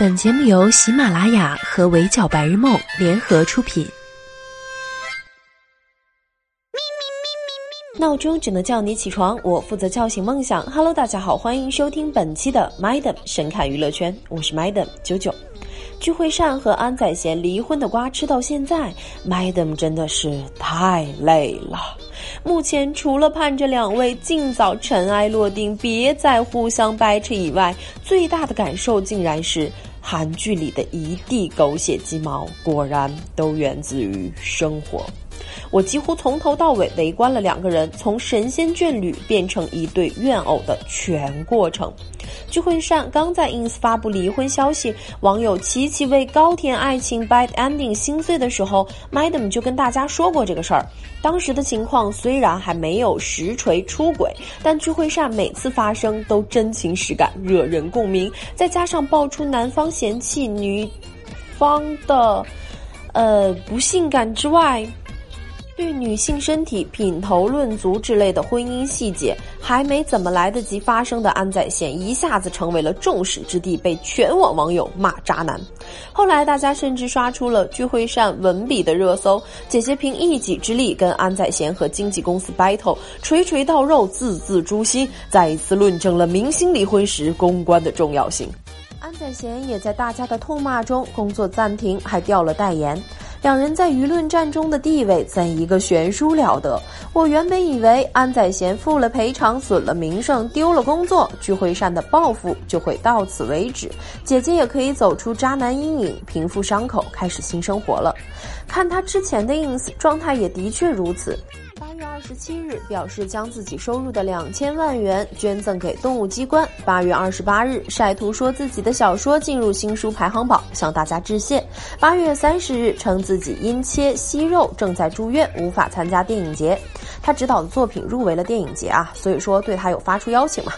本节目由喜马拉雅和围剿白日梦联合出品。闹钟只能叫你起床，我负责叫醒梦想。Hello，大家好，欢迎收听本期的 Madam 神侃娱乐圈，我是 Madam 九九。聚会善和安宰贤离婚的瓜吃到现在，Madam 真的是太累了。目前除了盼着两位尽早尘埃落定，别再互相掰扯以外，最大的感受竟然是韩剧里的一地狗血鸡毛，果然都源自于生活。我几乎从头到尾围观了两个人从神仙眷侣变成一对怨偶的全过程。聚会善刚在 ins 发布离婚消息，网友齐齐为高甜爱情 bad ending 心碎的时候，Madam 就跟大家说过这个事儿。当时的情况虽然还没有实锤出轨，但聚会善每次发声都真情实感，惹人共鸣。再加上爆出男方嫌弃女方的，呃不性感之外。对女性身体品头论足之类的婚姻细节，还没怎么来得及发生的安宰贤，一下子成为了众矢之的，被全网网友骂渣男。后来大家甚至刷出了聚会善文笔的热搜，姐姐凭一己之力跟安宰贤和经纪公司 battle，锤锤到肉，字字诛心，再一次论证了明星离婚时公关的重要性。安宰贤也在大家的痛骂中工作暂停，还掉了代言。两人在舆论战中的地位怎一个悬殊了得！我原本以为安宰贤付了赔偿，损了名声，丢了工作，聚会上的报复就会到此为止，姐姐也可以走出渣男阴影，平复伤口，开始新生活了。看他之前的 ins 状态，也的确如此。八月二十七日表示将自己收入的两千万元捐赠给动物机关。八月二十八日晒图说自己的小说进入新书排行榜，向大家致谢。八月三十日称自己因切息肉正在住院，无法参加电影节。他执导的作品入围了电影节啊，所以说对他有发出邀请嘛。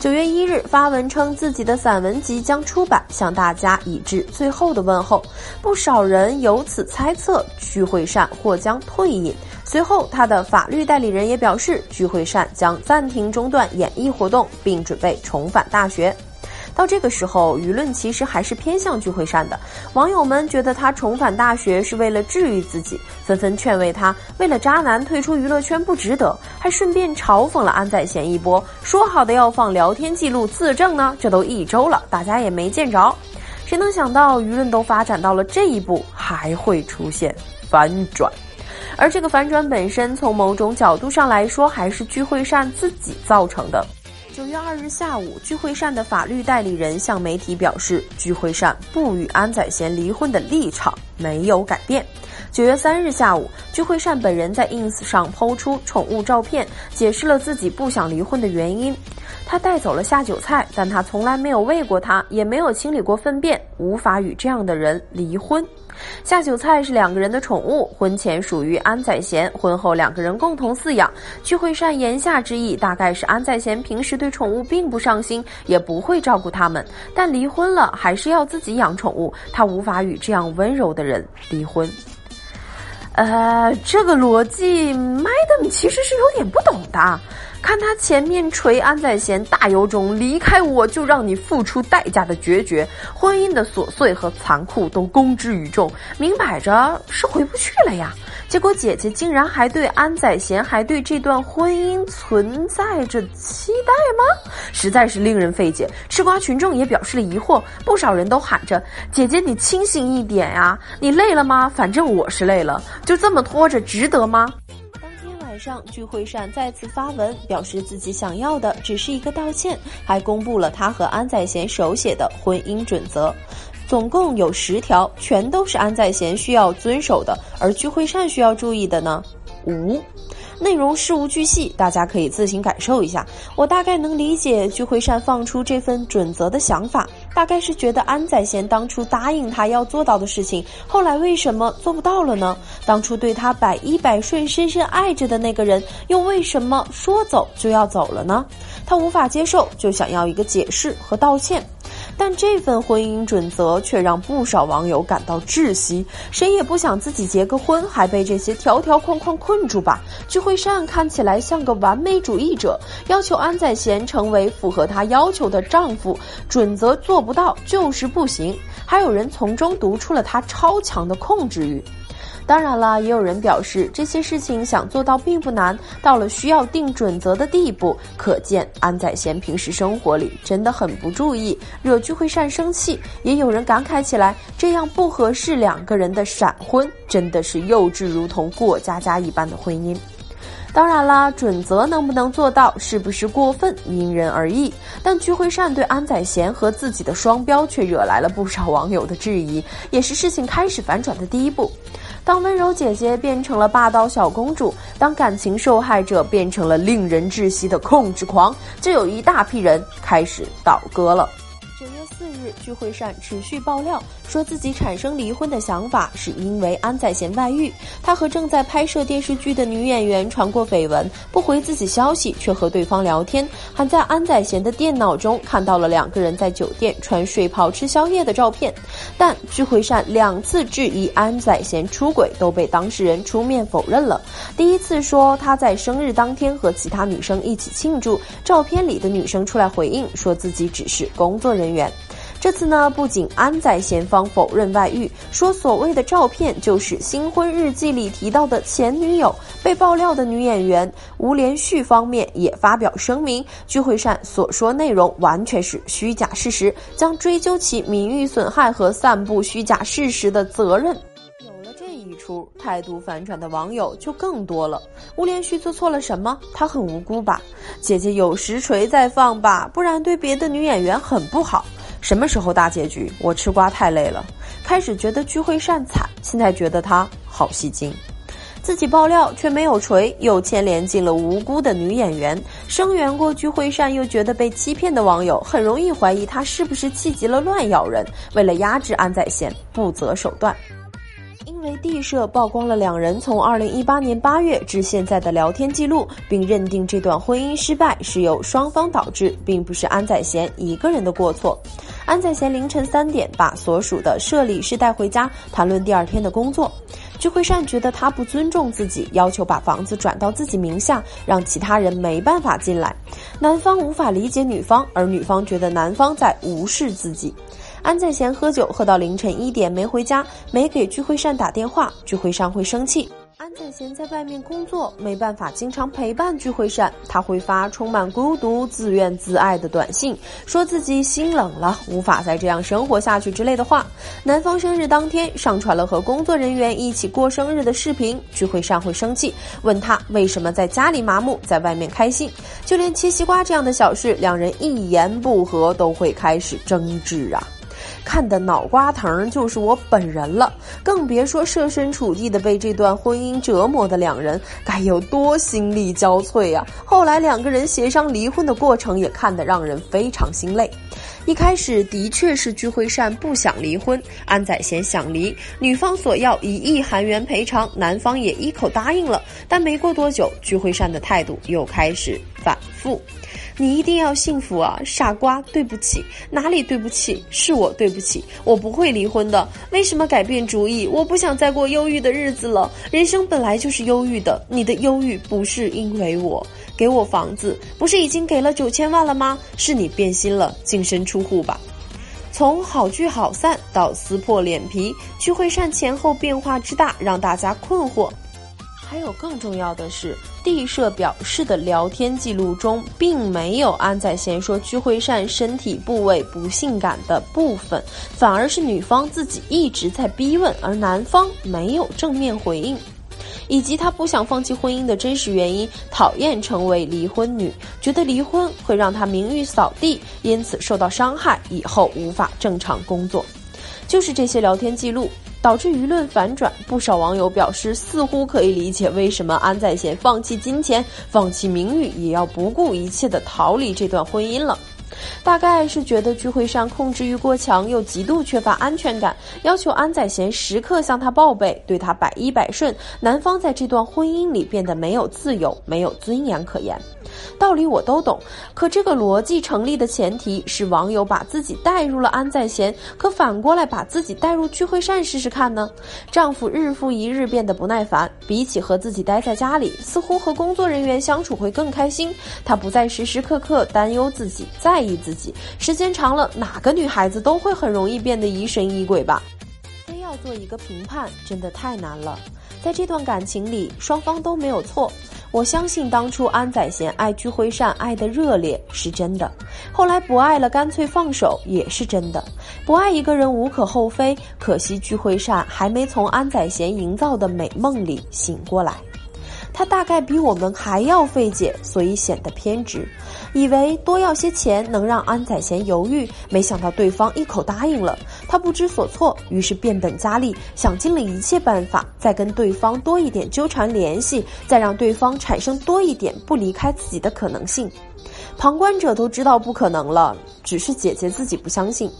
九月一日发文称自己的散文集将出版，向大家以致最后的问候。不少人由此猜测聚会善或将退隐。随后，他的法律代理人也表示，聚惠善将暂停中断演艺活动，并准备重返大学。到这个时候，舆论其实还是偏向聚惠善的。网友们觉得他重返大学是为了治愈自己，纷纷劝慰他，为了渣男退出娱乐圈不值得，还顺便嘲讽了安宰贤一波，说好的要放聊天记录自证呢？这都一周了，大家也没见着。谁能想到舆论都发展到了这一步，还会出现反转？而这个反转本身，从某种角度上来说，还是具惠善自己造成的。九月二日下午，具惠善的法律代理人向媒体表示，具惠善不与安宰贤离婚的立场没有改变。九月三日下午，具惠善本人在 ins 上抛出宠物照片，解释了自己不想离婚的原因。他带走了下酒菜，但他从来没有喂过它，也没有清理过粪便，无法与这样的人离婚。下酒菜是两个人的宠物，婚前属于安宰贤，婚后两个人共同饲养。聚会善言下之意，大概是安宰贤平时对宠物并不上心，也不会照顾他们，但离婚了还是要自己养宠物，他无法与这样温柔的人离婚。呃，这个逻辑，Madam 其实是有点不懂的。看他前面锤安宰贤大有种离开我就让你付出代价的决绝，婚姻的琐碎和残酷都公之于众，明摆着是回不去了呀。结果姐姐竟然还对安宰贤还对这段婚姻存在着期待吗？实在是令人费解。吃瓜群众也表示了疑惑，不少人都喊着：“姐姐你清醒一点呀，你累了吗？反正我是累了，就这么拖着值得吗？”上具惠善再次发文，表示自己想要的只是一个道歉，还公布了他和安宰贤手写的婚姻准则，总共有十条，全都是安宰贤需要遵守的，而具惠善需要注意的呢，无。内容事无巨细，大家可以自行感受一下。我大概能理解聚会善放出这份准则的想法，大概是觉得安宰贤当初答应他要做到的事情，后来为什么做不到了呢？当初对他百依百顺、深深爱着的那个人，又为什么说走就要走了呢？他无法接受，就想要一个解释和道歉。但这份婚姻准则却让不少网友感到窒息。谁也不想自己结个婚还被这些条条框框困住吧？具惠善看起来像个完美主义者，要求安宰贤成为符合她要求的丈夫，准则做不到就是不行。还有人从中读出了他超强的控制欲。当然了，也有人表示这些事情想做到并不难，到了需要定准则的地步，可见安宰贤平时生活里真的很不注意，惹聚会善生气。也有人感慨起来，这样不合适两个人的闪婚，真的是幼稚如同过家家一般的婚姻。当然啦，准则能不能做到，是不是过分，因人而异。但聚会善对安宰贤和自己的双标，却惹来了不少网友的质疑，也是事情开始反转的第一步。当温柔姐姐变成了霸道小公主，当感情受害者变成了令人窒息的控制狂，就有一大批人开始倒戈了。九月四日，聚会善持续爆料，说自己产生离婚的想法是因为安宰贤外遇。他和正在拍摄电视剧的女演员传过绯闻，不回自己消息，却和对方聊天，还在安宰贤的电脑中看到了两个人在酒店穿睡袍吃宵夜的照片。但聚会善两次质疑安宰贤出轨，都被当事人出面否认了。第一次说他在生日当天和其他女生一起庆祝，照片里的女生出来回应，说自己只是工作人员。这次呢，不仅安在贤方否认外遇，说所谓的照片就是新婚日记里提到的前女友。被爆料的女演员吴连旭方面也发表声明，聚会善所说内容完全是虚假事实，将追究其名誉损害和散布虚假事实的责任。有了这一出，态度反转的网友就更多了。吴连旭做错了什么？她很无辜吧？姐姐有实锤再放吧，不然对别的女演员很不好。什么时候大结局？我吃瓜太累了。开始觉得具惠善惨，现在觉得他好戏精。自己爆料却没有锤，又牵连进了无辜的女演员。声援过具惠善又觉得被欺骗的网友，很容易怀疑他是不是气急了乱咬人。为了压制安在贤，不择手段。因为地社曝光了两人从二零一八年八月至现在的聊天记录，并认定这段婚姻失败是由双方导致，并不是安宰贤一个人的过错。安宰贤凌晨三点把所属的社理师带回家，谈论第二天的工作。聚会善觉得他不尊重自己，要求把房子转到自己名下，让其他人没办法进来。男方无法理解女方，而女方觉得男方在无视自己。安在贤喝酒喝到凌晨一点没回家，没给具惠善打电话，具惠善会生气。安在贤在外面工作，没办法经常陪伴具惠善，他会发充满孤独、自怨自艾的短信，说自己心冷了，无法再这样生活下去之类的话。男方生日当天上传了和工作人员一起过生日的视频，聚会善会生气，问他为什么在家里麻木，在外面开心。就连切西瓜这样的小事，两人一言不合都会开始争执啊。看的脑瓜疼就是我本人了，更别说设身处地的被这段婚姻折磨的两人该有多心力交瘁啊！后来两个人协商离婚的过程也看得让人非常心累。一开始的确是具惠善不想离婚，安宰贤想离，女方索要一亿韩元赔偿，男方也一口答应了。但没过多久，具惠善的态度又开始反复。你一定要幸福啊，傻瓜！对不起，哪里对不起？是我对不起，我不会离婚的。为什么改变主意？我不想再过忧郁的日子了。人生本来就是忧郁的，你的忧郁不是因为我。给我房子，不是已经给了九千万了吗？是你变心了，净身出户吧。从好聚好散到撕破脸皮，聚会善前后变化之大，让大家困惑。还有更重要的是，地社表示的聊天记录中，并没有安在贤说聚会善身体部位不性感的部分，反而是女方自己一直在逼问，而男方没有正面回应，以及他不想放弃婚姻的真实原因，讨厌成为离婚女，觉得离婚会让他名誉扫地，因此受到伤害，以后无法正常工作，就是这些聊天记录。导致舆论反转，不少网友表示，似乎可以理解为什么安在贤放弃金钱、放弃名誉，也要不顾一切的逃离这段婚姻了。大概是觉得聚会上控制欲过强，又极度缺乏安全感，要求安在贤时刻向他报备，对他百依百顺。男方在这段婚姻里变得没有自由，没有尊严可言。道理我都懂，可这个逻辑成立的前提是网友把自己带入了安在贤，可反过来把自己带入聚会善试试看呢？丈夫日复一日变得不耐烦，比起和自己待在家里，似乎和工作人员相处会更开心。他不再时时刻刻担忧自己、在意自己，时间长了，哪个女孩子都会很容易变得疑神疑鬼吧？非要做一个评判，真的太难了。在这段感情里，双方都没有错。我相信当初安宰贤爱具惠善爱的热烈是真的，后来不爱了干脆放手也是真的。不爱一个人无可厚非，可惜具惠善还没从安宰贤营造的美梦里醒过来。他大概比我们还要费解，所以显得偏执，以为多要些钱能让安宰贤犹豫，没想到对方一口答应了，他不知所措，于是变本加厉，想尽了一切办法，再跟对方多一点纠缠联系，再让对方产生多一点不离开自己的可能性。旁观者都知道不可能了，只是姐姐自己不相信。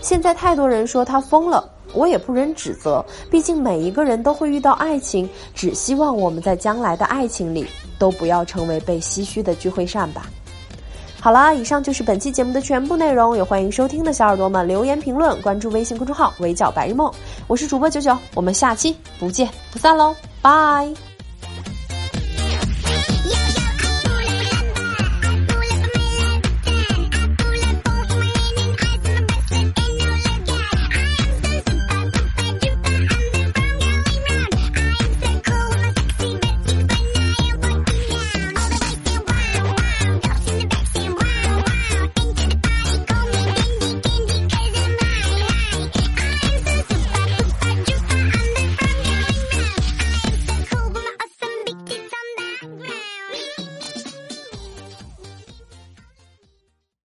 现在太多人说他疯了。我也不忍指责，毕竟每一个人都会遇到爱情，只希望我们在将来的爱情里都不要成为被唏嘘的聚会扇吧。好啦，以上就是本期节目的全部内容，也欢迎收听的小耳朵们留言评论，关注微信公众号“围剿白日梦”，我是主播九九，我们下期不见不散喽，拜。